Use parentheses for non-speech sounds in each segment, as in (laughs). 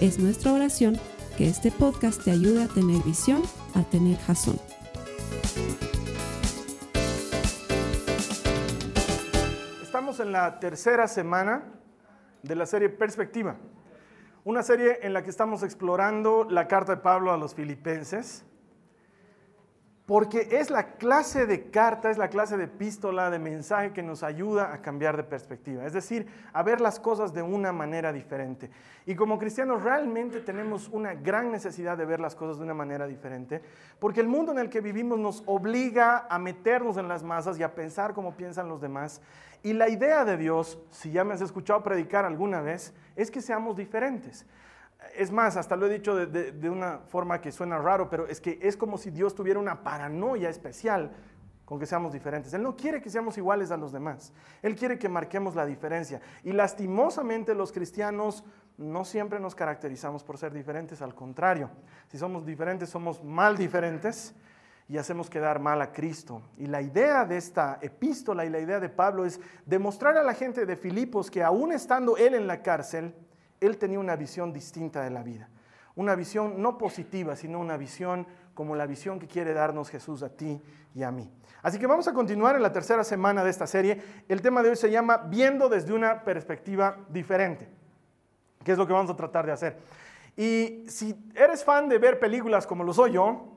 Es nuestra oración que este podcast te ayude a tener visión, a tener jazón. Estamos en la tercera semana de la serie Perspectiva, una serie en la que estamos explorando la carta de Pablo a los filipenses porque es la clase de carta, es la clase de epístola, de mensaje que nos ayuda a cambiar de perspectiva, es decir, a ver las cosas de una manera diferente. Y como cristianos realmente tenemos una gran necesidad de ver las cosas de una manera diferente, porque el mundo en el que vivimos nos obliga a meternos en las masas y a pensar como piensan los demás. Y la idea de Dios, si ya me has escuchado predicar alguna vez, es que seamos diferentes es más, hasta lo he dicho de, una forma que suena raro, pero es que es como si Dios tuviera una paranoia especial con que seamos diferentes. Él no quiere que seamos iguales a los demás. Él quiere que marquemos la diferencia. Y lastimosamente los cristianos no siempre nos caracterizamos por ser diferentes, al contrario. Si somos diferentes, somos mal diferentes y hacemos quedar mal a Cristo. Y la idea de esta epístola y la idea de Pablo es demostrar a la gente de Filipos que aún estando él en la cárcel, él tenía una visión distinta de la vida. Una visión no positiva, sino una visión como la visión que quiere darnos Jesús a ti y a mí. Así que vamos a continuar en la tercera semana de esta serie. El tema de hoy se llama Viendo desde una perspectiva diferente, que es lo que vamos a tratar de hacer. Y si eres fan de ver películas como lo soy yo,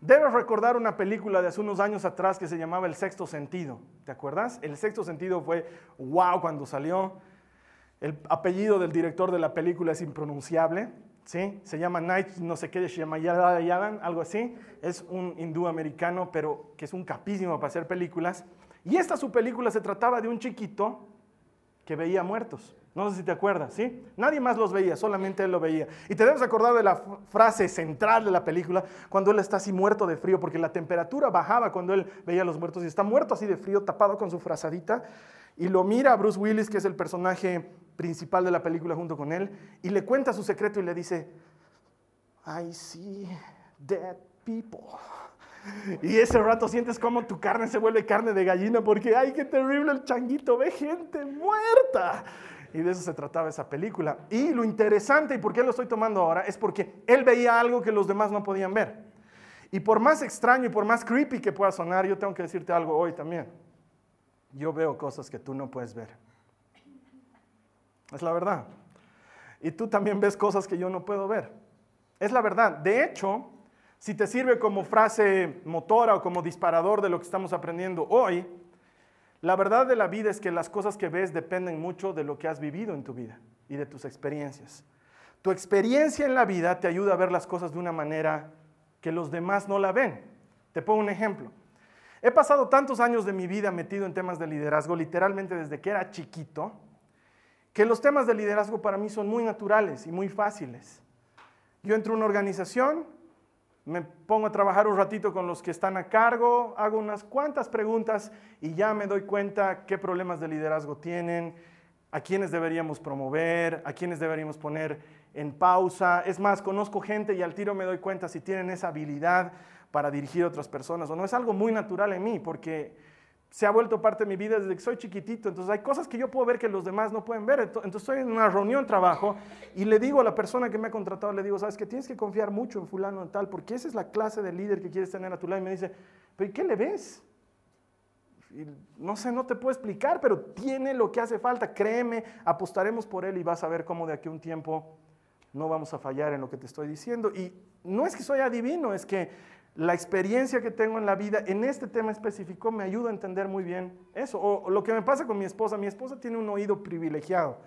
debes recordar una película de hace unos años atrás que se llamaba El Sexto Sentido. ¿Te acuerdas? El Sexto Sentido fue wow cuando salió. El apellido del director de la película es impronunciable, ¿sí? Se llama Night, no sé qué, Yadan, algo así. Es un hindú americano, pero que es un capísimo para hacer películas. Y esta su película se trataba de un chiquito que veía muertos. No sé si te acuerdas, ¿sí? Nadie más los veía, solamente él lo veía. Y te debes acordar de la frase central de la película, cuando él está así muerto de frío, porque la temperatura bajaba cuando él veía a los muertos y está muerto así de frío, tapado con su frazadita. Y lo mira Bruce Willis, que es el personaje principal de la película junto con él, y le cuenta su secreto y le dice, I see dead people. Y ese rato sientes como tu carne se vuelve carne de gallina porque, ay, qué terrible el changuito, ve gente muerta. Y de eso se trataba esa película. Y lo interesante, y por qué lo estoy tomando ahora, es porque él veía algo que los demás no podían ver. Y por más extraño y por más creepy que pueda sonar, yo tengo que decirte algo hoy también. Yo veo cosas que tú no puedes ver. Es la verdad. Y tú también ves cosas que yo no puedo ver. Es la verdad. De hecho, si te sirve como frase motora o como disparador de lo que estamos aprendiendo hoy, la verdad de la vida es que las cosas que ves dependen mucho de lo que has vivido en tu vida y de tus experiencias. Tu experiencia en la vida te ayuda a ver las cosas de una manera que los demás no la ven. Te pongo un ejemplo. He pasado tantos años de mi vida metido en temas de liderazgo, literalmente desde que era chiquito, que los temas de liderazgo para mí son muy naturales y muy fáciles. Yo entro a una organización, me pongo a trabajar un ratito con los que están a cargo, hago unas cuantas preguntas y ya me doy cuenta qué problemas de liderazgo tienen, a quiénes deberíamos promover, a quiénes deberíamos poner en pausa. Es más, conozco gente y al tiro me doy cuenta si tienen esa habilidad para dirigir a otras personas o no. Es algo muy natural en mí porque se ha vuelto parte de mi vida desde que soy chiquitito. Entonces hay cosas que yo puedo ver que los demás no pueden ver. Entonces estoy en una reunión, trabajo, y le digo a la persona que me ha contratado, le digo, sabes que tienes que confiar mucho en fulano y tal, porque esa es la clase de líder que quieres tener a tu lado. Y me dice, pero ¿y qué le ves? no sé, no te puedo explicar, pero tiene lo que hace falta. Créeme, apostaremos por él y vas a ver cómo de aquí a un tiempo no vamos a fallar en lo que te estoy diciendo. Y no es que soy adivino, es que la experiencia que tengo en la vida en este tema específico me ayuda a entender muy bien eso. O, lo que me pasa con mi esposa, mi esposa tiene un oído privilegiado.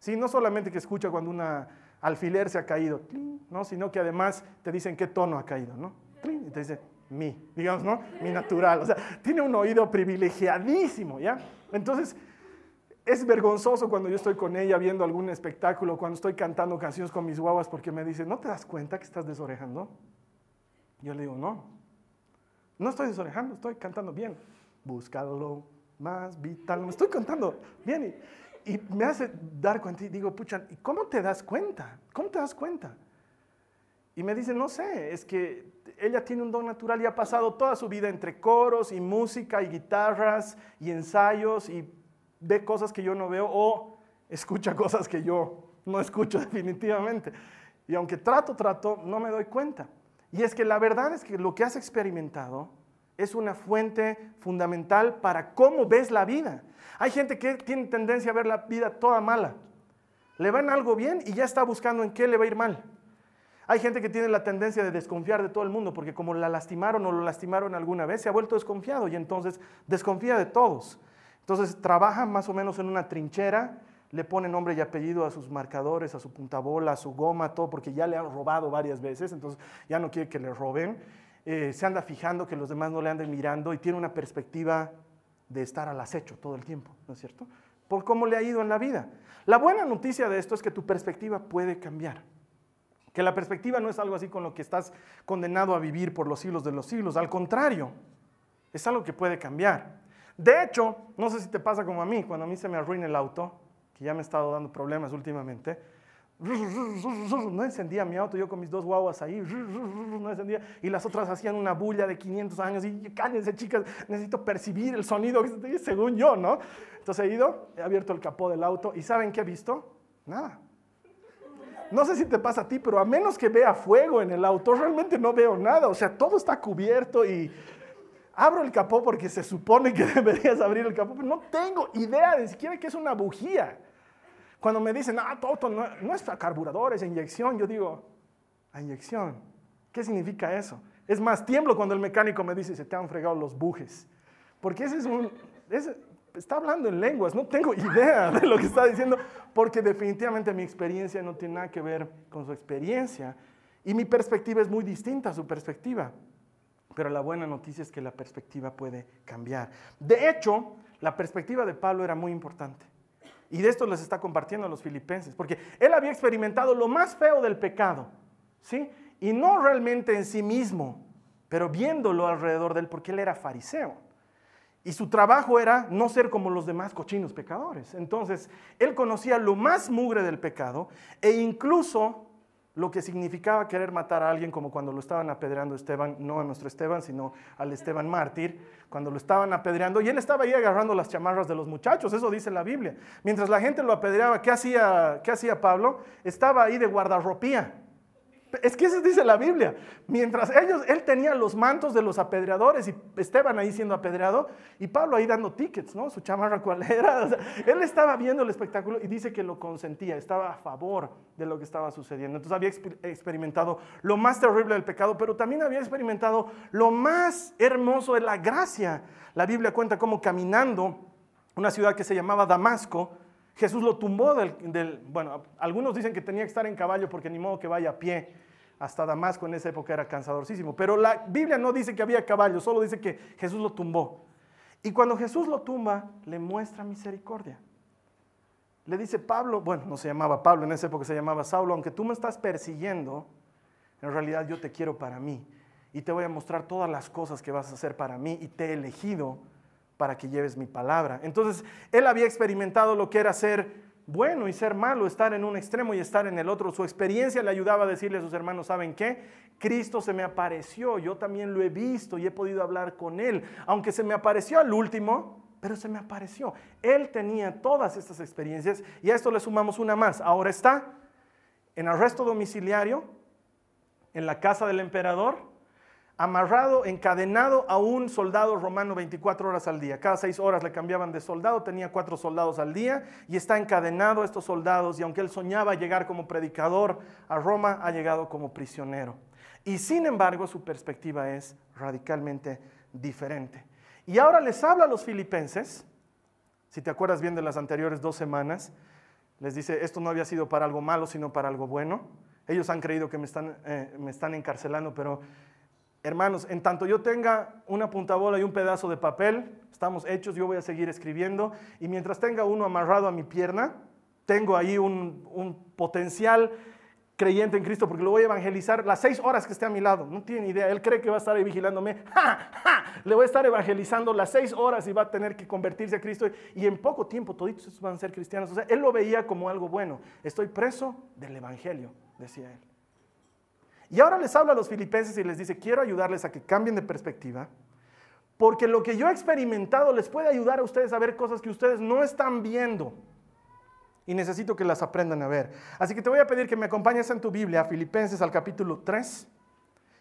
¿sí? No solamente que escucha cuando una alfiler se ha caído, ¿no? sino que además te dicen qué tono ha caído. ¿no? Y te dice mi, digamos, ¿no? Mi natural. O sea, tiene un oído privilegiadísimo, ¿ya? Entonces, es vergonzoso cuando yo estoy con ella viendo algún espectáculo, cuando estoy cantando canciones con mis guaguas, porque me dice, ¿no te das cuenta que estás desorejando? Yo le digo, no, no estoy desorejando, estoy cantando bien. Búscalo más vital, me estoy cantando bien. Y, y me hace dar cuenta y digo, pucha, ¿y cómo te das cuenta? ¿Cómo te das cuenta? Y me dice, no sé, es que ella tiene un don natural y ha pasado toda su vida entre coros y música y guitarras y ensayos y ve cosas que yo no veo o escucha cosas que yo no escucho (laughs) definitivamente. Y aunque trato, trato, no me doy cuenta. Y es que la verdad es que lo que has experimentado es una fuente fundamental para cómo ves la vida. Hay gente que tiene tendencia a ver la vida toda mala. Le va en algo bien y ya está buscando en qué le va a ir mal. Hay gente que tiene la tendencia de desconfiar de todo el mundo porque como la lastimaron o lo lastimaron alguna vez, se ha vuelto desconfiado y entonces desconfía de todos. Entonces trabaja más o menos en una trinchera, le pone nombre y apellido a sus marcadores, a su puntabola, a su goma, todo, porque ya le han robado varias veces, entonces ya no quiere que le roben. Eh, se anda fijando que los demás no le anden mirando y tiene una perspectiva de estar al acecho todo el tiempo, ¿no es cierto? Por cómo le ha ido en la vida. La buena noticia de esto es que tu perspectiva puede cambiar. Que la perspectiva no es algo así con lo que estás condenado a vivir por los siglos de los siglos. Al contrario, es algo que puede cambiar. De hecho, no sé si te pasa como a mí, cuando a mí se me arruina el auto, ya me he estado dando problemas últimamente, no encendía mi auto, yo con mis dos guaguas ahí, no encendía, y las otras hacían una bulla de 500 años, y cállense chicas, necesito percibir el sonido, según yo, ¿no? Entonces he ido, he abierto el capó del auto, y ¿saben qué he visto? Nada. No sé si te pasa a ti, pero a menos que vea fuego en el auto, realmente no veo nada. O sea, todo está cubierto y abro el capó porque se supone que (laughs) deberías abrir el capó, pero no tengo idea de siquiera que es una bujía. Cuando me dicen, ah, tu auto no, no es carburador, es inyección, yo digo, a inyección. ¿Qué significa eso? Es más, tiemblo cuando el mecánico me dice, se te han fregado los bujes. Porque ese es un, está hablando en lenguas, no tengo (laughs) idea de lo que está diciendo, porque definitivamente mi experiencia no tiene nada que ver con su experiencia y mi perspectiva es muy distinta a su perspectiva. Pero la buena noticia es que la perspectiva puede cambiar. De hecho, la perspectiva de Pablo era muy importante. Y de esto les está compartiendo a los filipenses, porque él había experimentado lo más feo del pecado, ¿sí? Y no realmente en sí mismo, pero viéndolo alrededor de él, porque él era fariseo. Y su trabajo era no ser como los demás cochinos pecadores. Entonces, él conocía lo más mugre del pecado e incluso lo que significaba querer matar a alguien, como cuando lo estaban apedreando Esteban, no a nuestro Esteban, sino al Esteban mártir, cuando lo estaban apedreando, y él estaba ahí agarrando las chamarras de los muchachos, eso dice la Biblia. Mientras la gente lo apedreaba, ¿qué hacía, qué hacía Pablo? Estaba ahí de guardarropía. Es que eso dice la Biblia. Mientras ellos, él tenía los mantos de los apedreadores y Esteban ahí siendo apedreado y Pablo ahí dando tickets, ¿no? Su chamarra cuál era. él estaba viendo el espectáculo y dice que lo consentía, estaba a favor de lo que estaba sucediendo. Entonces había experimentado lo más terrible del pecado, pero también había experimentado lo más hermoso de la gracia. La Biblia cuenta cómo caminando una ciudad que se llamaba Damasco, Jesús lo tumbó del, bueno, algunos dicen que tenía que estar en caballo porque ni modo que vaya a pie hasta Damasco en esa época era cansadorcísimo, pero la Biblia no dice que había caballo, solo dice que Jesús lo tumbó. Y cuando Jesús lo tumba, le muestra misericordia. Le dice Pablo, bueno, no se llamaba Pablo, en esa época se llamaba Saulo, aunque tú me estás persiguiendo, en realidad yo te quiero para mí y te voy a mostrar todas las cosas que vas a hacer para mí y te he elegido para que lleves mi palabra. Entonces, él había experimentado lo que era ser bueno y ser malo, estar en un extremo y estar en el otro. Su experiencia le ayudaba a decirle a sus hermanos, ¿saben qué? Cristo se me apareció, yo también lo he visto y he podido hablar con él, aunque se me apareció al último, pero se me apareció. Él tenía todas estas experiencias y a esto le sumamos una más. Ahora está en arresto domiciliario, en la casa del emperador, amarrado, encadenado a un soldado romano 24 horas al día. Cada seis horas le cambiaban de soldado, tenía cuatro soldados al día y está encadenado a estos soldados y aunque él soñaba llegar como predicador a Roma, ha llegado como prisionero. Y sin embargo su perspectiva es radicalmente diferente. Y ahora les habla a los filipenses, si te acuerdas bien de las anteriores dos semanas, les dice, esto no había sido para algo malo, sino para algo bueno. Ellos han creído que me están, eh, me están encarcelando, pero hermanos, en tanto yo tenga una puntabola y un pedazo de papel, estamos hechos, yo voy a seguir escribiendo, y mientras tenga uno amarrado a mi pierna, tengo ahí un, potencial creyente en Cristo porque lo voy a evangelizar las seis horas que esté a mi lado. No tiene idea. Él cree que va a estar ahí vigilándome. (laughs) Le voy a estar evangelizando las seis horas y va a tener que convertirse a Cristo. Y en poco tiempo toditos van a ser cristianos. O sea, él lo veía como algo bueno. Estoy preso del Evangelio, decía él. Y ahora les habla a los filipenses y les dice, quiero ayudarles a que cambien de perspectiva. Porque lo que yo he experimentado les puede ayudar a ustedes a ver cosas que ustedes no están viendo y necesito que las aprendan a ver. Así que te voy a pedir que me acompañes en tu Biblia, Filipenses al capítulo 3,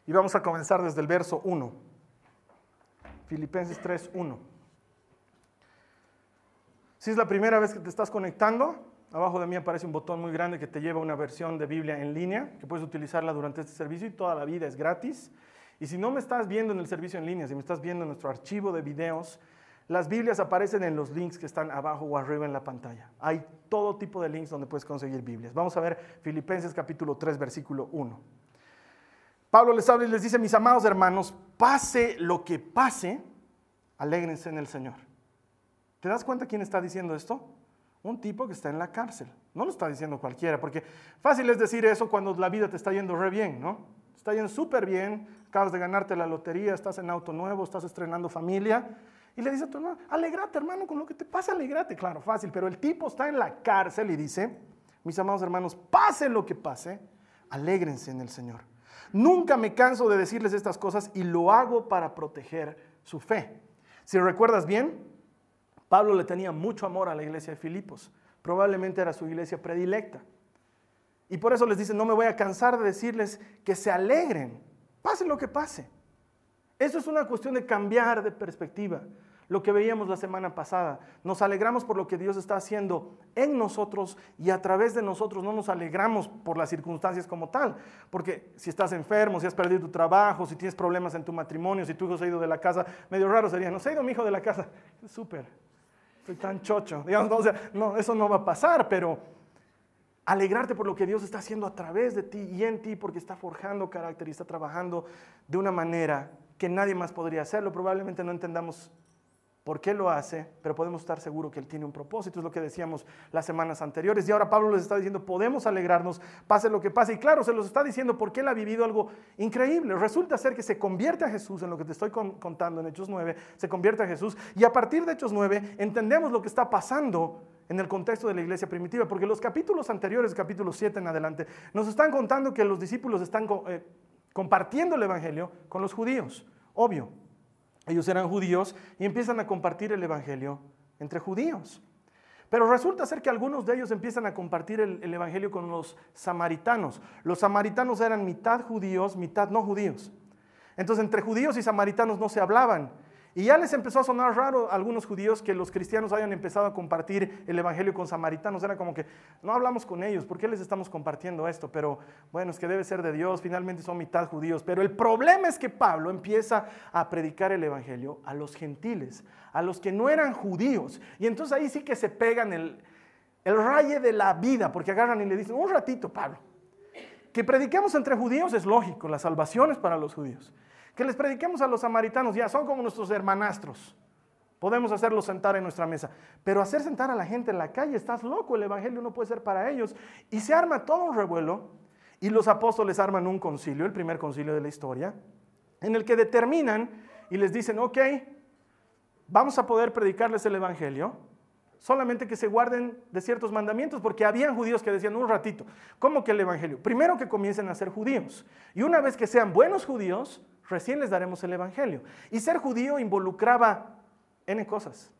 y vamos a comenzar desde el verso 1. Filipenses 3, 1. Si es la primera vez que te estás conectando, abajo de mí aparece un botón muy grande que te lleva a una versión de Biblia en línea, que puedes utilizarla durante este servicio y toda la vida es gratis. Y si no me estás viendo en el servicio en línea, si me estás viendo en nuestro archivo de videos, las Biblias aparecen en los links que están abajo o arriba en la pantalla. Hay todo tipo de links donde puedes conseguir Biblias. Vamos a ver Filipenses capítulo 3, versículo 1. Pablo les habla y les dice, mis amados hermanos, pase lo que pase, alégrense en el Señor. ¿Te das cuenta quién está diciendo esto? Un tipo que está en la cárcel. No lo está diciendo cualquiera, porque fácil es decir eso cuando la vida te está yendo re bien, ¿no? Está yendo súper bien, acabas de ganarte la lotería, estás en auto nuevo, estás estrenando familia y le dice a tu hermano, alegrate hermano con lo que te pasa, alegrate. Claro, fácil, pero el tipo está en la cárcel y dice, mis amados hermanos, pase lo que pase, alégrense en el Señor. Nunca me canso de decirles estas cosas y lo hago para proteger su fe. Si recuerdas bien, Pablo le tenía mucho amor a la iglesia de Filipos. Probablemente era su iglesia predilecta. Y por eso les dice, no me voy a cansar de decirles que se alegren, pase lo que pase. Eso es una cuestión de cambiar de perspectiva lo que veíamos la semana pasada. Nos alegramos por lo que Dios está haciendo en nosotros y a través de nosotros no nos alegramos por las circunstancias como tal. Porque si estás enfermo, si has perdido tu trabajo, si tienes problemas en tu matrimonio, si tu hijo se ha ido de la casa, medio raro sería, no se ha ido mi hijo de la casa. (laughs) Súper, estoy tan chocho. (laughs) Digamos, no, eso no va a pasar, pero alegrarte por lo que Dios está haciendo a través de ti y en ti, porque está forjando carácter y está trabajando de una manera que nadie más podría hacerlo. Probablemente no entendamos por qué lo hace, pero podemos estar seguros que Él tiene un propósito, es lo que decíamos las semanas anteriores. Y ahora Pablo les está diciendo, podemos alegrarnos, pase lo que pase. Y claro, se los está diciendo porque Él ha vivido algo increíble. Resulta ser que se convierte a Jesús en lo que te estoy contando en Hechos 9, se convierte a Jesús. Y a partir de Hechos 9 entendemos lo que está pasando en el contexto de la iglesia primitiva, porque los capítulos anteriores, capítulo 7 en adelante, nos están contando que los discípulos están eh, compartiendo el Evangelio con los judíos, obvio. Ellos eran judíos y empiezan a compartir el Evangelio entre judíos. Pero resulta ser que algunos de ellos empiezan a compartir el, Evangelio con los samaritanos. Los samaritanos eran mitad judíos, mitad no judíos. Entonces entre judíos y samaritanos no se hablaban. Y ya les empezó a sonar raro a algunos judíos que los cristianos hayan empezado a compartir el evangelio con samaritanos. Era como que no hablamos con ellos, ¿por qué les estamos compartiendo esto? Pero bueno, es que debe ser de Dios, finalmente son mitad judíos. Pero el problema es que Pablo empieza a predicar el evangelio a los gentiles, a los que no eran judíos. Y entonces ahí sí que se pegan el, el raye de la vida, porque agarran y le dicen, un ratito, Pablo, que prediquemos entre judíos es lógico, la salvación es para los judíos. Que les prediquemos a los samaritanos, ya son como nuestros hermanastros. Podemos hacerlos sentar en nuestra mesa. Pero hacer sentar a la gente en la calle, estás loco, el Evangelio no puede ser para ellos. Y se arma todo un revuelo y los apóstoles arman un concilio, el primer concilio de la historia, en el que determinan y les dicen, ok, vamos a poder predicarles el Evangelio, solamente que se guarden de ciertos mandamientos, porque habían judíos que decían un ratito, ¿cómo que el Evangelio? Primero que comiencen a ser judíos. Y una vez que sean buenos judíos, recién les daremos el Evangelio. Y ser judío involucraba N cosas,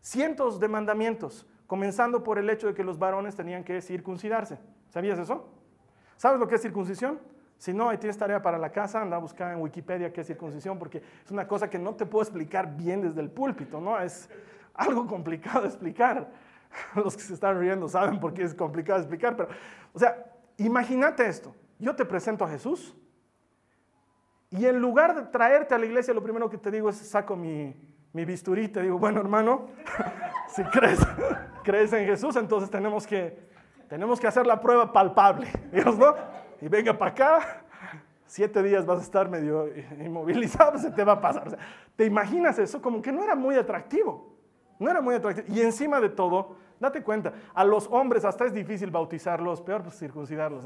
cientos de mandamientos, comenzando por el hecho de que los varones tenían que circuncidarse. ¿Sabías eso? ¿Sabes lo que es circuncisión? Si no, ahí tienes tarea para la casa, anda a buscar en Wikipedia qué es circuncisión, porque es una cosa que no te puedo explicar bien desde el púlpito, ¿no? Es algo complicado de explicar. (laughs) Los que se están riendo saben por qué es complicado de explicar, pero, o sea, imagínate esto. Yo te presento a Jesús, y en lugar de traerte a la iglesia, lo primero que te digo es, saco mi, mi bisturí, te digo, bueno hermano, (laughs) si crees, (laughs) crees en Jesús, entonces tenemos que, tenemos que hacer la prueba palpable, (laughs) Dios, ¿no? Y venga para acá, siete días vas a estar medio inmovilizado, se te va a pasar. ¿Te imaginas eso? Como que no era muy atractivo. No era muy atractivo. Y encima de todo, date cuenta, a los hombres hasta es difícil bautizarlos, peor pues circuncidarlos.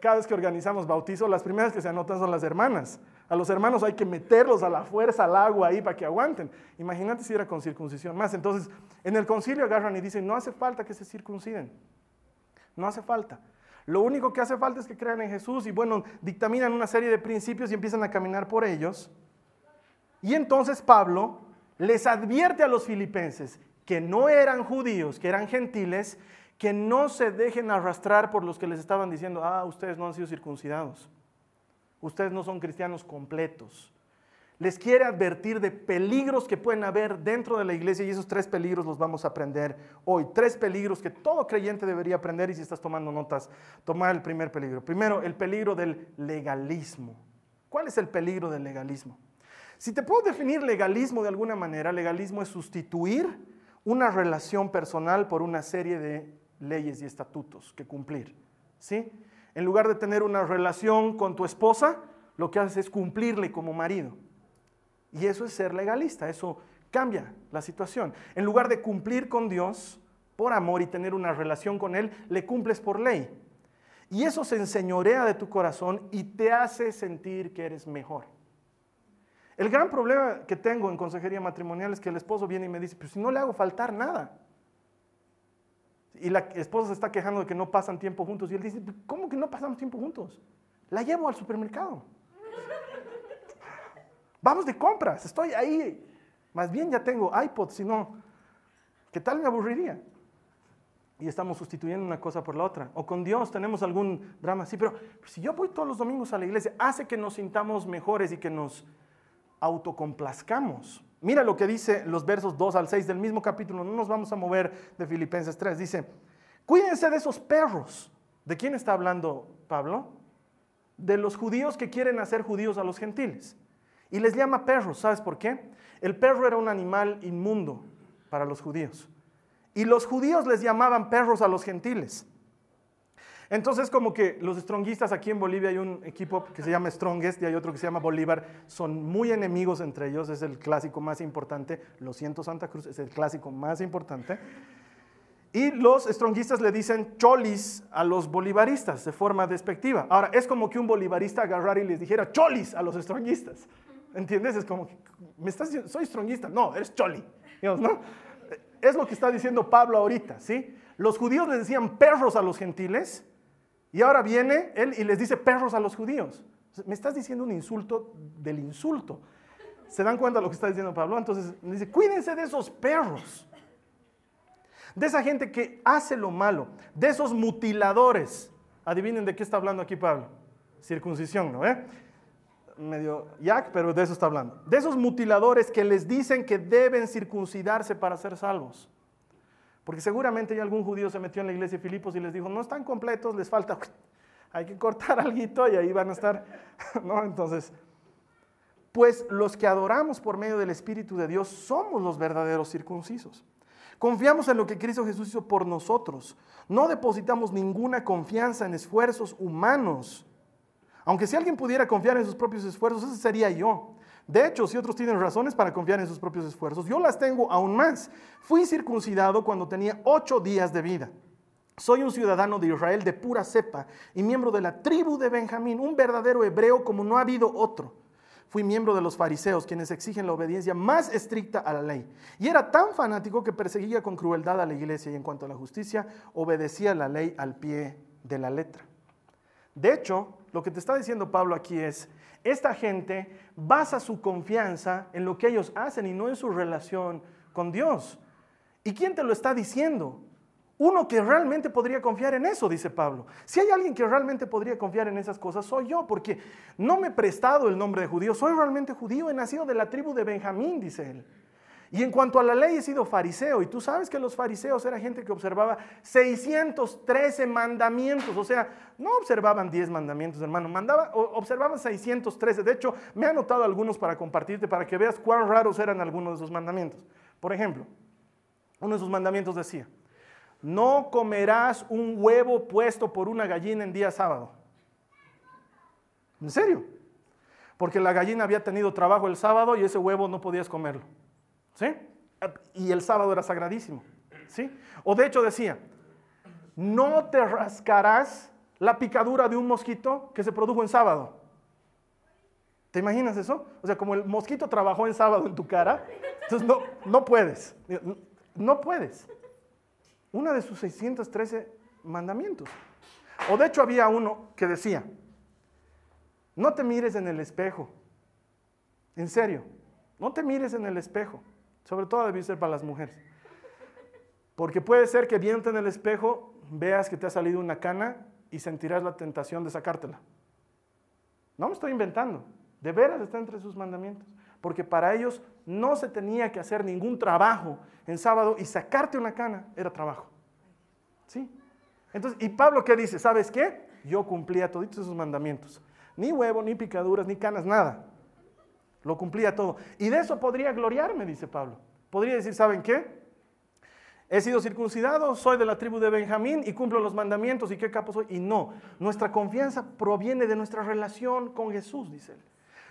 Cada vez que organizamos bautizo, las primeras que se anotan son las hermanas. A los hermanos hay que meterlos a la fuerza al agua ahí para que aguanten. Imagínate si era con circuncisión más. Entonces, en el concilio agarran y dicen, no hace falta que se circunciden. No hace falta. Lo único que hace falta es que crean en Jesús y bueno, dictaminan una serie de principios y empiezan a caminar por ellos. Y entonces Pablo les advierte a los filipenses que no eran judíos, que eran gentiles, que no se dejen arrastrar por los que les estaban diciendo, ah, ustedes no han sido circuncidados, ustedes no son cristianos completos les quiere advertir de peligros que pueden haber dentro de la iglesia y esos tres peligros los vamos a aprender hoy. Tres peligros que todo creyente debería aprender y si estás tomando notas, toma el primer peligro. Primero, el peligro del legalismo. ¿Cuál es el peligro del legalismo? Si te puedo definir legalismo de alguna manera, legalismo es sustituir una relación personal por una serie de leyes y estatutos que cumplir. ¿sí? En lugar de tener una relación con tu esposa, lo que haces es cumplirle como marido. Y eso es ser legalista, eso cambia la situación. En lugar de cumplir con Dios por amor y tener una relación con Él, le cumples por ley. Y eso se enseñorea de tu corazón y te hace sentir que eres mejor. El gran problema que tengo en consejería matrimonial es que el esposo viene y me dice, pero si no le hago faltar nada. Y la esposa se está quejando de que no pasan tiempo juntos. Y él dice, ¿cómo que no pasamos tiempo juntos? La llevo al supermercado. Vamos de compras, estoy ahí. Más bien ya tengo iPod, si no, ¿qué tal me aburriría? Y estamos sustituyendo una cosa por la otra. O con Dios tenemos algún drama así, pero si yo voy todos los domingos a la iglesia, hace que nos sintamos mejores y que nos autocomplazcamos. Mira lo que dice los versos 2 al 6 del mismo capítulo, no nos vamos a mover de Filipenses 3. Dice, cuídense de esos perros. ¿De quién está hablando Pablo? De los judíos que quieren hacer judíos a los gentiles. Y les llama perros, ¿sabes por qué? El perro era un animal inmundo para los judíos. Y los judíos les llamaban perros a los gentiles. Entonces, como que los stronguistas aquí en Bolivia hay un equipo que se llama Strongest y hay otro que se llama Bolívar, son muy enemigos entre ellos, es el clásico más importante. Lo siento, Santa Cruz, es el clásico más importante. Y los stronguistas le dicen cholis a los bolivaristas de forma despectiva. Ahora, es como que un bolivarista agarrara y les dijera cholis a los stronguistas. ¿Entiendes? Es como, me estás diciendo, soy strongista. No, eres choli. Es lo que está diciendo Pablo ahorita, ¿sí? Los judíos le decían perros a los gentiles y ahora viene él y les dice perros a los judíos. Me estás diciendo un insulto del insulto. ¿Se dan cuenta de lo que está diciendo Pablo? Entonces dice, cuídense de esos perros, de esa gente que hace lo malo, de esos mutiladores. Adivinen de qué está hablando aquí Pablo. Circuncisión, ¿no? Eh? medio yak, pero de eso está hablando. De esos mutiladores que les dicen que deben circuncidarse para ser salvos. Porque seguramente ya algún judío se metió en la iglesia de Filipos y les dijo, no están completos, les falta, (laughs) hay que cortar algo y ahí van a estar, (laughs) ¿no? Entonces, pues los que adoramos por medio del Espíritu de Dios somos los verdaderos circuncisos. Confiamos en lo que Cristo Jesús hizo por nosotros. No depositamos ninguna confianza en esfuerzos humanos aunque si alguien pudiera confiar en sus propios esfuerzos, ese sería yo. De hecho, si otros tienen razones para confiar en sus propios esfuerzos, yo las tengo aún más. Fui circuncidado cuando tenía ocho días de vida. Soy un ciudadano de Israel de pura cepa y miembro de la tribu de Benjamín, un verdadero hebreo como no ha habido otro. Fui miembro de los fariseos, quienes exigen la obediencia más estricta a la ley. Y era tan fanático que perseguía con crueldad a la iglesia y en cuanto a la justicia, obedecía la ley al pie de la letra. De hecho, lo que te está diciendo Pablo aquí es, esta gente basa su confianza en lo que ellos hacen y no en su relación con Dios. ¿Y quién te lo está diciendo? Uno que realmente podría confiar en eso, dice Pablo. Si hay alguien que realmente podría confiar en esas cosas, soy yo, porque no me he prestado el nombre de judío, soy realmente judío, he nacido de la tribu de Benjamín, dice él. Y en cuanto a la ley he sido fariseo, y tú sabes que los fariseos era gente que observaba 613 mandamientos, o sea, no observaban 10 mandamientos, hermano, observaban 613. De hecho, me he anotado algunos para compartirte para que veas cuán raros eran algunos de esos mandamientos. Por ejemplo, uno de esos mandamientos decía, no comerás un huevo puesto por una gallina en día sábado. En serio. Porque la gallina había tenido trabajo el sábado y ese huevo no podías comerlo. ¿Sí? Y el sábado era sagradísimo. ¿Sí? O de hecho decía, no te rascarás la picadura de un mosquito que se produjo en sábado. ¿Te imaginas eso? O sea, como el mosquito trabajó en sábado en tu cara, entonces no, no puedes. No puedes. Una de sus 613 mandamientos. O de hecho había uno que decía, no te mires en el espejo. En serio, no te mires en el espejo. Sobre todo debe ser para las mujeres. Porque puede ser que viendo en el espejo veas que te ha salido una cana y sentirás la tentación de sacártela. No me estoy inventando. De veras está entre sus mandamientos. Porque para ellos no se tenía que hacer ningún trabajo en sábado y sacarte una cana era trabajo. ¿Sí? Entonces, ¿y Pablo qué dice? ¿Sabes qué? Yo cumplía todos esos mandamientos. Ni huevo, ni picaduras, ni canas, nada. Lo cumplía todo. Y de eso podría gloriarme, dice Pablo. Podría decir, ¿saben qué? He sido circuncidado, soy de la tribu de Benjamín y cumplo los mandamientos y qué capo soy. Y no, nuestra confianza proviene de nuestra relación con Jesús, dice él.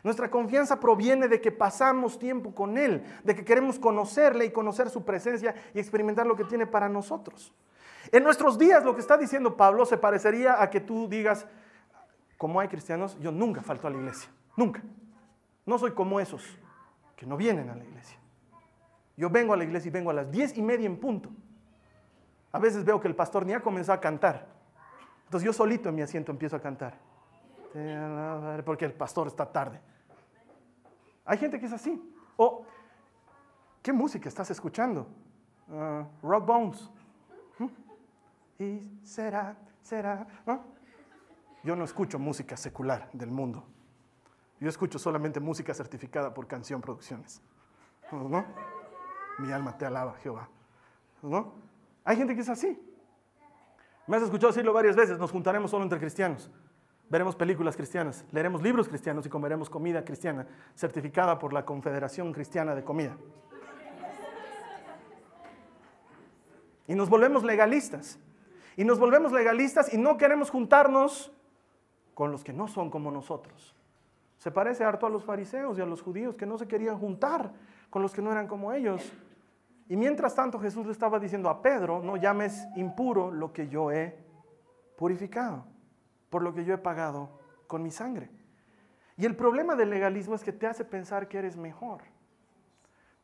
Nuestra confianza proviene de que pasamos tiempo con Él, de que queremos conocerle y conocer su presencia y experimentar lo que tiene para nosotros. En nuestros días lo que está diciendo Pablo se parecería a que tú digas, como hay cristianos, yo nunca falto a la iglesia, nunca. No soy como esos que no vienen a la iglesia. Yo vengo a la iglesia y vengo a las diez y media en punto. A veces veo que el pastor ni ha comenzado a cantar. Entonces yo solito en mi asiento empiezo a cantar. Porque el pastor está tarde. Hay gente que es así. O, ¿qué música estás escuchando? Ah, rock Bones. ¿Mm? Y será, será. Yo no escucho música secular del mundo. Yo escucho solamente música certificada por Canción Producciones. ¿No? Mi alma te alaba, Jehová. ¿No? Hay gente que es así. Me has escuchado decirlo varias veces, nos juntaremos solo entre cristianos. Veremos películas cristianas, leeremos libros cristianos y comeremos comida cristiana certificada por la Confederación Cristiana de Comida. Y nos volvemos legalistas. Y nos volvemos legalistas y no queremos juntarnos con los que no son como nosotros. Se parece harto a los fariseos y a los judíos que no se querían juntar con los que no eran como ellos. Y mientras tanto Jesús le estaba diciendo a Pedro, no llames impuro lo que yo he purificado, por lo que yo he pagado con mi sangre. Y el problema del legalismo es que te hace pensar que eres mejor.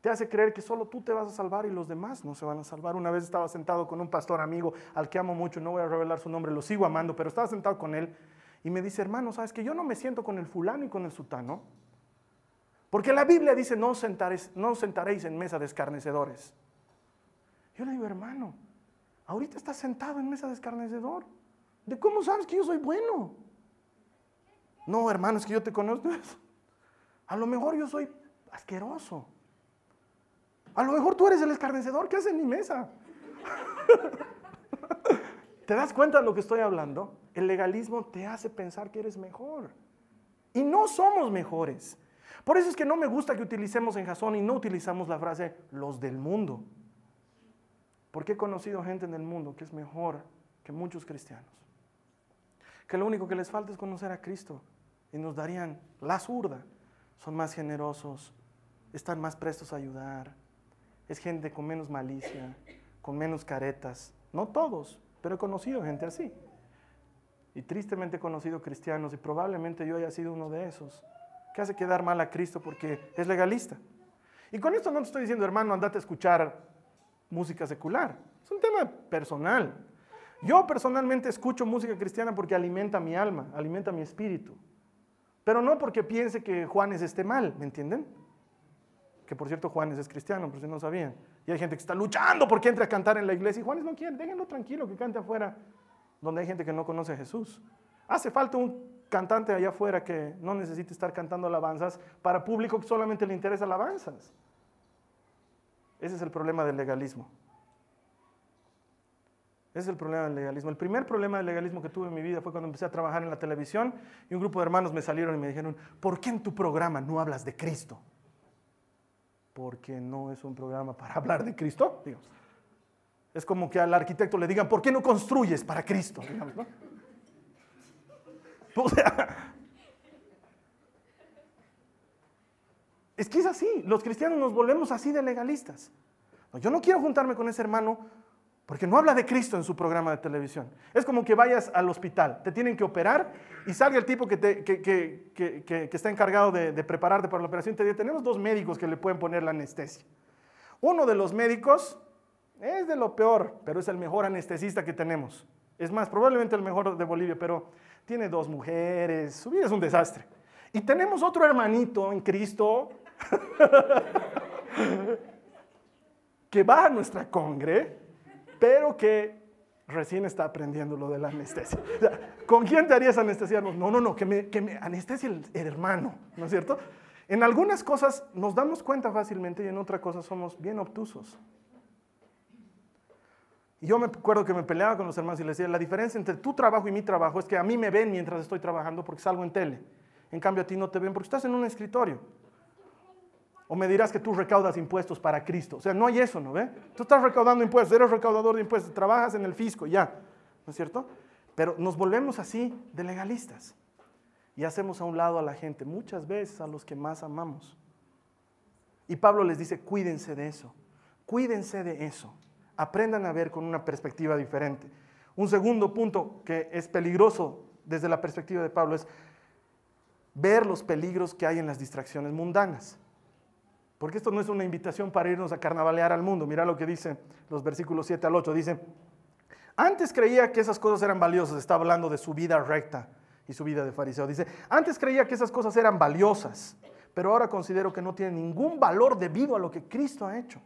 Te hace creer que solo tú te vas a salvar y los demás no se van a salvar. Una vez estaba sentado con un pastor amigo al que amo mucho, no voy a revelar su nombre, lo sigo amando, pero estaba sentado con él y me dice, hermano, ¿sabes que yo no me siento con el fulano y con el sutano? Porque la Biblia dice, no, sentaréis, no sentaréis en mesa de escarnecedores. Yo le digo, hermano, ahorita estás sentado en mesa de escarnecedor. ¿De cómo sabes que yo soy bueno? No, hermano, es que yo te conozco. A lo mejor yo soy asqueroso. A lo mejor tú eres el escarnecedor que hace en mi mesa. (laughs) ¿Te das cuenta de lo que estoy hablando? El legalismo te hace pensar que eres mejor. Y no somos mejores. Por eso es que no me gusta que utilicemos en Jasón y no utilizamos la frase los del mundo. Porque he conocido gente en el mundo que es mejor que muchos cristianos. Que lo único que les falta es conocer a Cristo y nos darían la zurda. Son más generosos, están más prestos a ayudar. Es gente con menos malicia, con menos caretas. No todos, pero he conocido gente así. Y tristemente he conocido cristianos y probablemente yo haya sido uno de esos que hace quedar mal a Cristo porque es legalista. Y con esto no te estoy diciendo, hermano, andate a escuchar música secular. Es un tema personal. Yo personalmente escucho música cristiana porque alimenta mi alma, alimenta mi espíritu. Pero no porque piense que Juanes esté mal, ¿me entienden? Que por cierto Juanes es cristiano, por si no sabían. Y hay gente que está luchando porque entre a cantar en la iglesia y Juanes no quiere, déjenlo tranquilo, que cante afuera, donde hay gente que no conoce a Jesús. Hace falta un cantante allá afuera que no necesite estar cantando alabanzas para público que solamente le interesa alabanzas. Ese es el problema del legalismo. Ese es el problema del legalismo. El primer problema del legalismo que tuve en mi vida fue cuando empecé a trabajar en la televisión y un grupo de hermanos me salieron y me dijeron, ¿por qué en tu programa no hablas de Cristo? Porque no es un programa para (laughs) hablar de Cristo, digamos. Es como que al arquitecto le digan, ¿por qué no construyes para Cristo? Es que es así, los cristianos nos volvemos así de legalistas. Yo no quiero juntarme con ese hermano porque no habla de Cristo en su programa de televisión. Es como que vayas al hospital, te tienen que operar y salga el tipo que, está encargado de, de prepararte para la operación y te dice, tenemos dos médicos que le pueden poner la anestesia. Uno de los médicos es de lo peor, pero es el mejor anestesista que tenemos. Es más, probablemente el mejor de Bolivia, pero tiene dos mujeres, su vida es un desastre. Y tenemos otro hermanito en Cristo (laughs) que va a nuestra congre, pero que recién está aprendiendo lo de la anestesia. ¿Con quién te harías anestesiarnos? No, no, no, que me, que me anestesie el, el hermano, ¿no es cierto? En algunas cosas nos damos cuenta fácilmente y en otras cosas somos bien obtusos. Y yo me acuerdo que me peleaba con los hermanos y les decía, la diferencia entre tu trabajo y mi trabajo es que a mí me ven mientras estoy trabajando porque salgo en tele. En cambio a ti no te ven porque estás en un escritorio. O me dirás que tú recaudas impuestos para Cristo. O sea, no hay eso, ¿no ve? Tú estás recaudando impuestos, eres recaudador de impuestos, trabajas en el fisco, ya. ¿No es cierto? Pero nos volvemos así de legalistas. Y hacemos a un lado a la gente, muchas veces a los que más amamos. Y Pablo les dice, cuídense de eso, cuídense de eso aprendan a ver con una perspectiva diferente. Un segundo punto que es peligroso desde la perspectiva de Pablo es ver los peligros que hay en las distracciones mundanas. Porque esto no es una invitación para irnos a carnavalear al mundo. Mira lo que dice los versículos 7 al 8. Dice, antes creía que esas cosas eran valiosas. Está hablando de su vida recta y su vida de fariseo. Dice, antes creía que esas cosas eran valiosas, pero ahora considero que no tienen ningún valor debido a lo que Cristo ha hecho.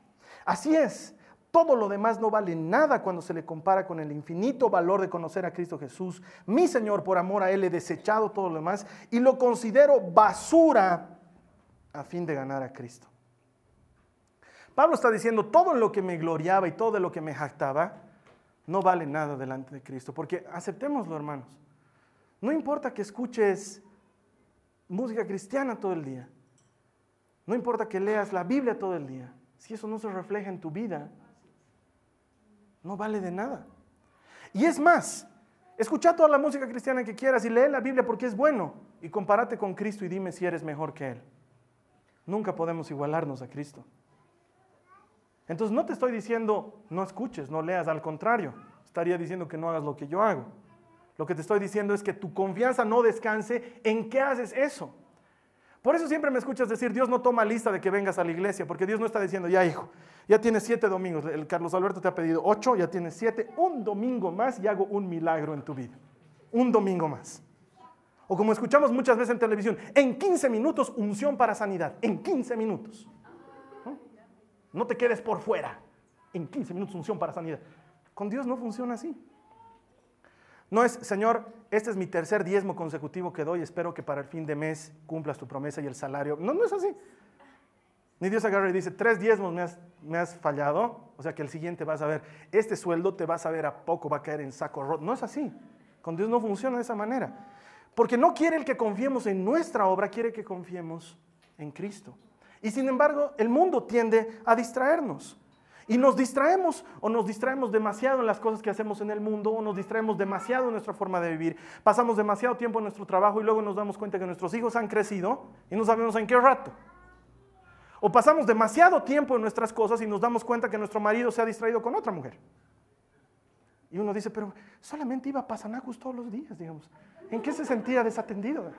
Así es, todo lo demás no vale nada cuando se le compara con el infinito valor de conocer a Cristo Jesús. Mi Señor, por amor a Él, he desechado todo lo demás y lo considero basura a fin de ganar a Cristo. Pablo está diciendo, todo lo que me gloriaba y todo lo que me jactaba, no vale nada delante de Cristo. Porque aceptémoslo, hermanos. No importa que escuches música cristiana todo el día. No importa que leas la Biblia todo el día. Si eso no se refleja en tu vida, no vale de nada. Y es más, escucha toda la música cristiana que quieras y lee la Biblia porque es bueno y compárate con Cristo y dime si eres mejor que Él. Nunca podemos igualarnos a Cristo. Entonces no te estoy diciendo no escuches, no leas, al contrario, estaría diciendo que no hagas lo que yo hago. Lo que te estoy diciendo es que tu confianza no descanse en qué haces eso. Por eso siempre me escuchas decir, Dios no toma lista de que vengas a la iglesia, porque Dios no está diciendo, ya hijo, ya tienes siete domingos, el Carlos Alberto te ha pedido ocho, ya tienes siete, un domingo más y hago un milagro en tu vida. Un domingo más. O como escuchamos muchas veces en televisión, en 15 minutos unción para sanidad, en 15 minutos. ¿No? te quedes por fuera, en 15 minutos unción para sanidad. Con Dios no funciona así. No es, Señor, este es mi tercer diezmo consecutivo que doy, espero que para el fin de mes cumplas tu promesa y el salario. No, no es así. Ni Dios agarra y dice, tres diezmos me has, me has fallado, o sea que el siguiente vas a ver, este sueldo te vas a ver a poco, va a caer en saco roto. No es así. Con Dios no funciona de esa manera. Porque no quiere el que confiemos en nuestra obra, quiere que confiemos en Cristo. Y sin embargo, el mundo tiende a distraernos. Y nos distraemos o nos distraemos demasiado en las cosas que hacemos en el mundo o nos distraemos demasiado en nuestra forma de vivir. Pasamos demasiado tiempo en nuestro trabajo y luego nos damos cuenta que nuestros hijos han crecido y no sabemos en qué rato. O pasamos demasiado tiempo en nuestras cosas y nos damos cuenta que nuestro marido se ha distraído con otra mujer. Y uno dice, pero solamente iba a Pasanacus todos los días, digamos. ¿En qué se sentía desatendido?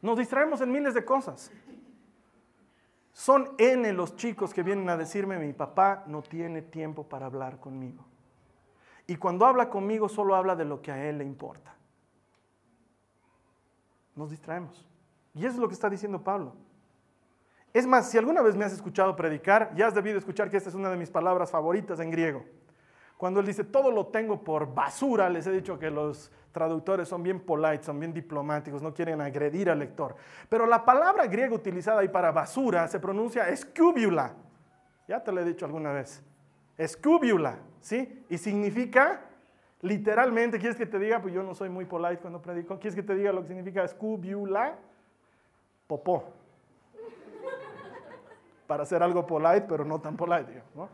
Nos distraemos en miles de cosas. Son N los chicos que vienen a decirme, mi papá no tiene tiempo para hablar conmigo. Y cuando habla conmigo solo habla de lo que a él le importa. Nos distraemos. Y eso es lo que está diciendo Pablo. Es más, si alguna vez me has escuchado predicar, ya has debido escuchar que esta es una de mis palabras favoritas en griego. Cuando él dice, todo lo tengo por basura, les he dicho que los traductores son bien polite, son bien diplomáticos, no quieren agredir al lector. Pero la palabra griega utilizada ahí para basura se pronuncia escúbula. Ya te lo he dicho alguna vez. Escúbula, ¿sí? Y significa, literalmente, ¿quieres que te diga? Pues yo no soy muy polite cuando predico. ¿Quieres que te diga lo que significa escúbula? Popó. Para hacer algo polite, pero no tan polite, ¿no?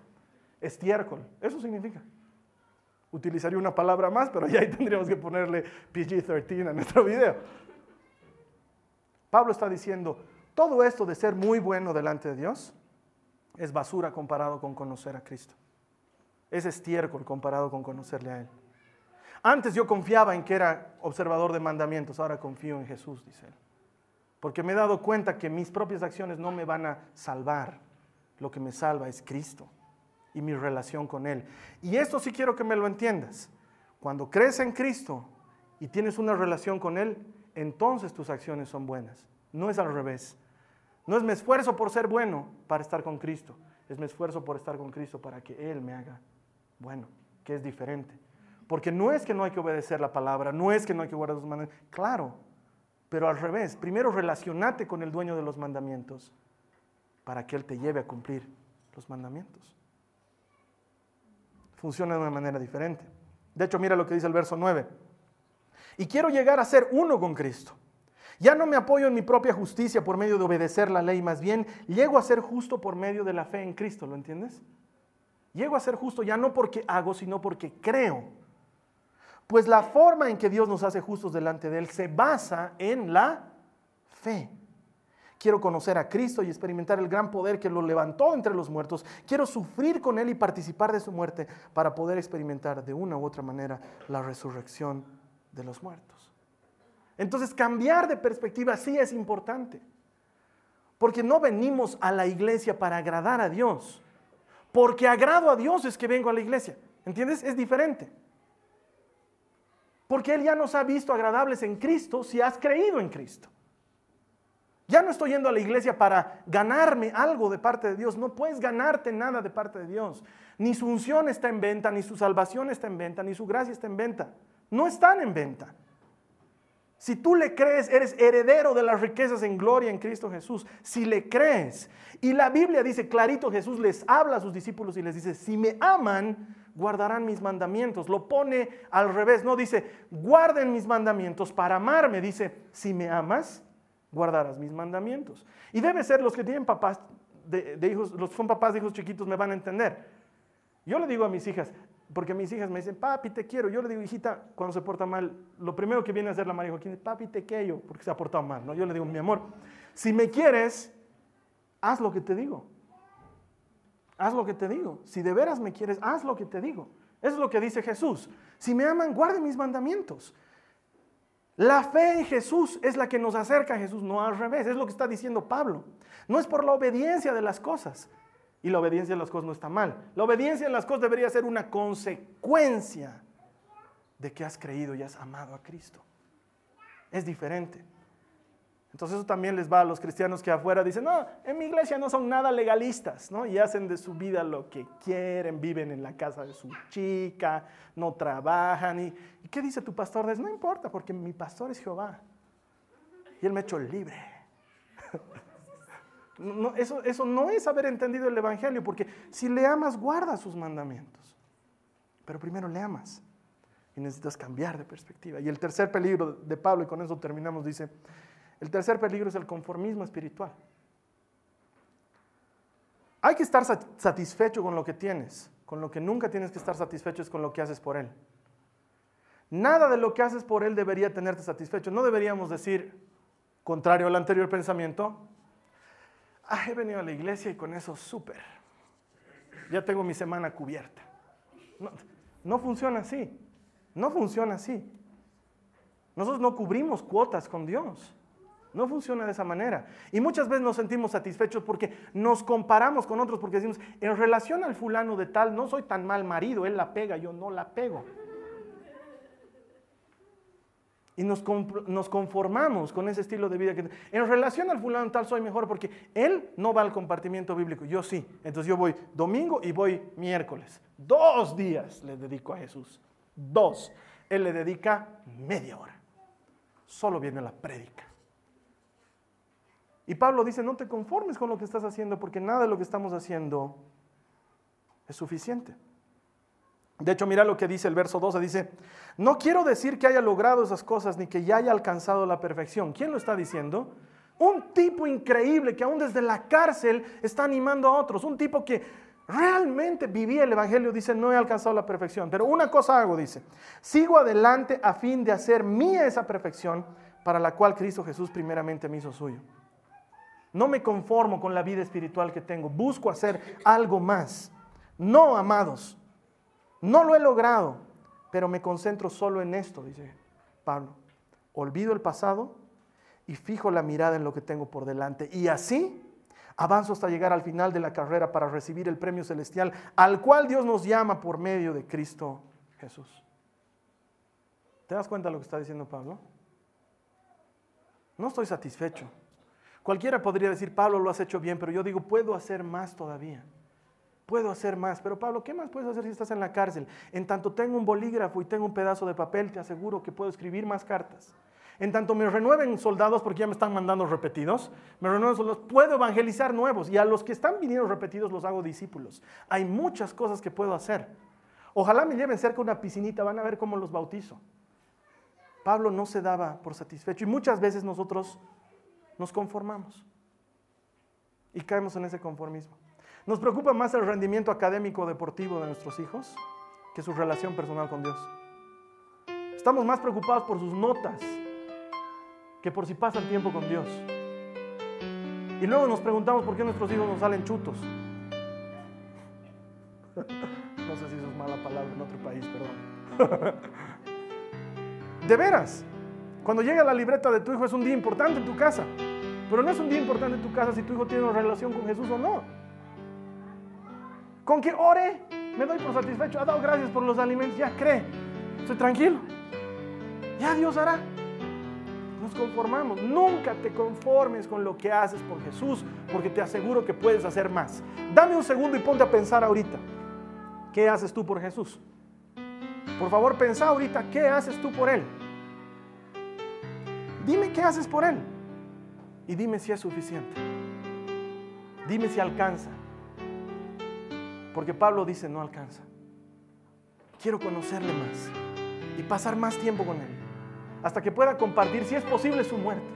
Estiércol, eso significa utilizaría una palabra más, pero ya ahí tendríamos que ponerle PG-13 a nuestro video. Pablo está diciendo, todo esto de ser muy bueno delante de Dios es basura comparado con conocer a Cristo. Es estiércol comparado con conocerle a Él. Antes yo confiaba en que era observador de mandamientos, ahora confío en Jesús, dice Él. Porque me he dado cuenta que mis propias acciones no me van a salvar. Lo que me salva es Cristo y mi relación con Él. Y esto sí quiero que me lo entiendas. Cuando crees en Cristo y tienes una relación con Él, entonces tus acciones son buenas. No es al revés. No es mi esfuerzo por ser bueno para estar con Cristo. Es mi esfuerzo por estar con Cristo para que Él me haga bueno, que es diferente. Porque no es que no hay que obedecer la palabra, no es que no hay que guardar los mandamientos. Claro, pero al revés. Primero relacionate con el dueño de los mandamientos para que Él te lleve a cumplir los mandamientos. Funciona de una manera diferente. De hecho, mira lo que dice el verso 9. Y quiero llegar a ser uno con Cristo. Ya no me apoyo en mi propia justicia por medio de obedecer la ley, más bien llego a ser justo por medio de la fe en Cristo, ¿lo entiendes? Llego a ser justo ya no porque hago, sino porque creo. Pues la forma en que Dios nos hace justos delante de Él se basa en la fe. Quiero conocer a Cristo y experimentar el gran poder que lo levantó entre los muertos. Quiero sufrir con Él y participar de su muerte para poder experimentar de una u otra manera la resurrección de los muertos. Entonces cambiar de perspectiva sí es importante. Porque no venimos a la iglesia para agradar a Dios. Porque agrado a Dios es que vengo a la iglesia. ¿Entiendes? Es diferente. Porque Él ya nos ha visto agradables en Cristo si has creído en Cristo. Ya no estoy yendo a la iglesia para ganarme algo de parte de Dios. No puedes ganarte nada de parte de Dios. Ni su unción está en venta, ni su salvación está en venta, ni su gracia está en venta. No están en venta. Si tú le crees, eres heredero de las riquezas en gloria en Cristo Jesús. Si le crees. Y la Biblia dice clarito, Jesús les habla a sus discípulos y les dice, si me aman, guardarán mis mandamientos. Lo pone al revés, no dice, guarden mis mandamientos para amarme. Dice, si me amas, guardarás mis mandamientos. Y debe ser los que tienen papás de, hijos, los son papás de hijos chiquitos me van a entender. Yo le digo a mis hijas, porque mis hijas me dicen, papi, te quiero. Yo le digo, hijita, cuando se porta mal, lo primero que viene a hacer la María Joaquín es, papi, te quiero, porque se ha portado mal. ¿no? Yo le digo, mi amor, si me quieres, haz lo que te digo. Haz lo que te digo. Si de veras me quieres, haz lo que te digo. Es lo que dice Jesús. Si me aman, guarden mis mandamientos. La fe en Jesús es la que nos acerca a Jesús, no al revés. Es lo que está diciendo Pablo. No es por la obediencia de las cosas. Y la obediencia en las cosas no está mal. La obediencia en las cosas debería ser una consecuencia de que has creído y has amado a Cristo. Es diferente. Entonces eso también les va a los cristianos que afuera dicen, no, en mi iglesia no son nada legalistas, ¿no? Y hacen de su vida lo que quieren, viven en la casa de su chica, no trabajan. ¿Y, qué dice tu pastor? no importa, porque mi pastor es Jehová. Y él me ha hecho libre. (laughs) eso, eso no es haber entendido el Evangelio, porque si le amas, guarda sus mandamientos. Pero primero le amas y necesitas cambiar de perspectiva. Y el tercer peligro de Pablo, y con eso terminamos, dice, el tercer peligro es el conformismo espiritual. Hay que estar satisfecho con lo que tienes. Con lo que nunca tienes que estar satisfecho es con lo que haces por Él. Nada de lo que haces por Él debería tenerte satisfecho. No deberíamos decir, contrario al anterior pensamiento, ah, he venido a la iglesia y con eso súper. Ya tengo mi semana cubierta. No, no funciona así. No funciona así. Nosotros no cubrimos cuotas con Dios. No funciona de esa manera. Y muchas veces nos sentimos satisfechos porque nos comparamos con otros, porque decimos, en relación al fulano de tal, no soy tan mal marido, él la pega, yo no la pego. Y nos, conformamos con ese estilo de vida. Que, en relación al fulano tal soy mejor porque él no va al compartimiento bíblico, yo sí. Entonces yo voy domingo y voy miércoles. Dos días le dedico a Jesús. Dos. Él le dedica media hora. Solo viene la prédica. Y Pablo dice, no te conformes con lo que estás haciendo porque nada de lo que estamos haciendo es suficiente. De hecho, mira lo que dice el verso 12, dice, no quiero decir que haya logrado esas cosas ni que ya haya alcanzado la perfección. ¿Quién lo está diciendo? Un tipo increíble que aún desde la cárcel está animando a otros. Un tipo que realmente vivía el Evangelio, dice, no he alcanzado la perfección. Pero una cosa hago, dice, sigo adelante a fin de hacer mía esa perfección para la cual Cristo Jesús primeramente me hizo suyo. No me conformo con la vida espiritual que tengo, busco hacer algo más. No, amados, no lo he logrado, pero me concentro solo en esto, dice Pablo. Olvido el pasado y fijo la mirada en lo que tengo por delante. Y así avanzo hasta llegar al final de la carrera para recibir el premio celestial al cual Dios nos llama por medio de Cristo Jesús. ¿Te das cuenta de lo que está diciendo Pablo? No estoy satisfecho. Cualquiera podría decir, Pablo, lo has hecho bien, pero yo digo, puedo hacer más todavía. Puedo hacer más. Pero Pablo, ¿qué más puedes hacer si estás en la cárcel? En tanto tengo un bolígrafo y tengo un pedazo de papel, te aseguro que puedo escribir más cartas. En tanto me renueven soldados, porque ya me están mandando repetidos, me renueven soldados, puedo evangelizar nuevos. Y a los que están viniendo repetidos los hago discípulos. Hay muchas cosas que puedo hacer. Ojalá me lleven cerca una piscinita, van a ver cómo los bautizo. Pablo no se daba por satisfecho y muchas veces nosotros nos conformamos y caemos en ese conformismo. Nos preocupa más el rendimiento académico o deportivo de nuestros hijos que su relación personal con Dios. Estamos más preocupados por sus notas que por si pasan tiempo con Dios. Y luego nos preguntamos por qué nuestros hijos nos salen chutos. (laughs) No sé si eso es mala palabra en otro país, perdón. (laughs) De veras, cuando llega la libreta de tu hijo es un día importante en tu casa. Pero no es un día importante en tu casa si tu hijo tiene una relación con Jesús o no. Con que ore, me doy por satisfecho. Ha dado gracias por los alimentos, ya cree. Estoy tranquilo. Ya Dios hará. Nos conformamos. Nunca te conformes con lo que haces por Jesús, porque te aseguro que puedes hacer más. Dame un segundo y ponte a pensar ahorita. ¿Qué haces tú por Jesús? Por favor, pensá ahorita, ¿qué haces tú por Él? Dime qué haces por Él. Y dime si es suficiente. Dime si alcanza. Porque Pablo dice, no alcanza. Quiero conocerle más y pasar más tiempo con Él. Hasta que pueda compartir, si es posible, su muerte.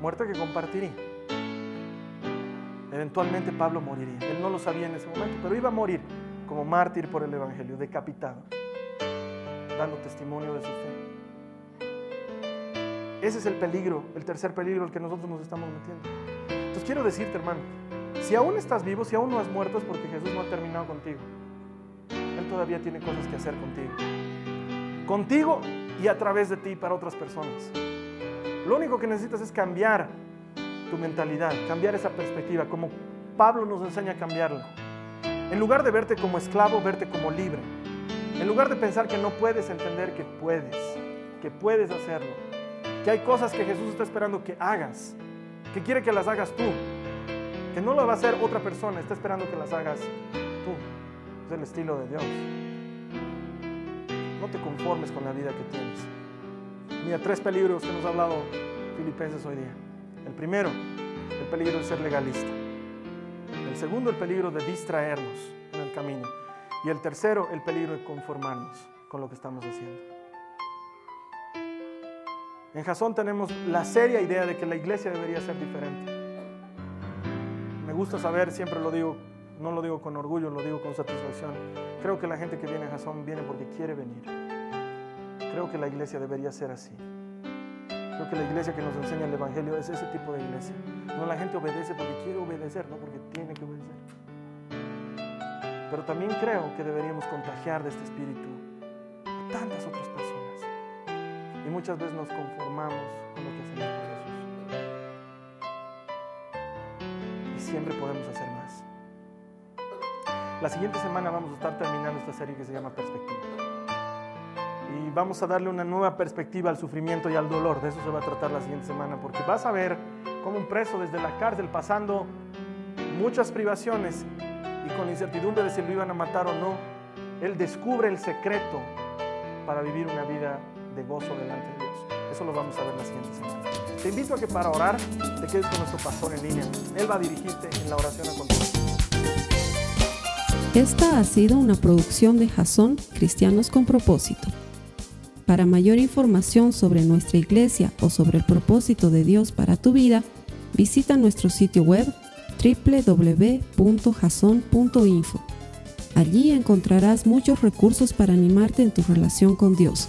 Muerte que compartiría. Eventualmente Pablo moriría. Él no lo sabía en ese momento, pero iba a morir como mártir por el Evangelio, decapitado dando testimonio de su fe. Ese es el peligro, el tercer peligro al que nosotros nos estamos metiendo. Entonces quiero decirte, hermano, si aún estás vivo, si aún no has muerto, es porque Jesús no ha terminado contigo. Él todavía tiene cosas que hacer contigo. Contigo y a través de ti para otras personas. Lo único que necesitas es cambiar tu mentalidad, cambiar esa perspectiva, como Pablo nos enseña a cambiarla. En lugar de verte como esclavo, verte como libre. En lugar de pensar que no puedes entender que puedes, que puedes hacerlo, hay cosas que Jesús está esperando que hagas, que quiere que las hagas tú, que no lo va a hacer otra persona, está esperando que las hagas tú. Es el estilo de Dios. No te conformes con la vida que tienes. Mira, tres peligros que nos ha hablado Filipenses hoy día. El primero, el peligro de ser legalista. El segundo, el peligro de distraernos en el camino. Y el tercero, el peligro de conformarnos con lo que estamos haciendo. En Jasón tenemos la seria idea de que la iglesia debería ser diferente. Me gusta saber, siempre lo digo, no lo digo con orgullo, lo digo con satisfacción. Creo que la gente que viene a Jasón viene porque quiere venir. Creo que la iglesia debería ser así. Creo que la iglesia que nos enseña el Evangelio es ese tipo de iglesia. No la gente obedece porque quiere obedecer, no porque tiene que obedecer. Pero también creo que deberíamos contagiar de este espíritu a tantas otras. Y muchas veces nos conformamos con lo que hacemos por Jesús. Y siempre podemos hacer más. La siguiente semana vamos a estar terminando esta serie que se llama Perspectiva. Y vamos a darle una nueva perspectiva al sufrimiento y al dolor. De eso se va a tratar la siguiente semana. Porque vas a ver cómo un preso desde la cárcel pasando muchas privaciones y con incertidumbre de si lo iban a matar o no, Él descubre el secreto para vivir una vida de gozo delante de Dios. Eso lo vamos a ver la siguiente semana. Te invito a que para orar te quedes con nuestro pastor en línea. Él va a dirigirte en la oración a continuación. Esta ha sido una producción de Jason Cristianos con Propósito. Para mayor información sobre nuestra iglesia o sobre el propósito de Dios para tu vida, visita nuestro sitio web www.jason.info. Allí encontrarás muchos recursos para animarte en tu relación con Dios,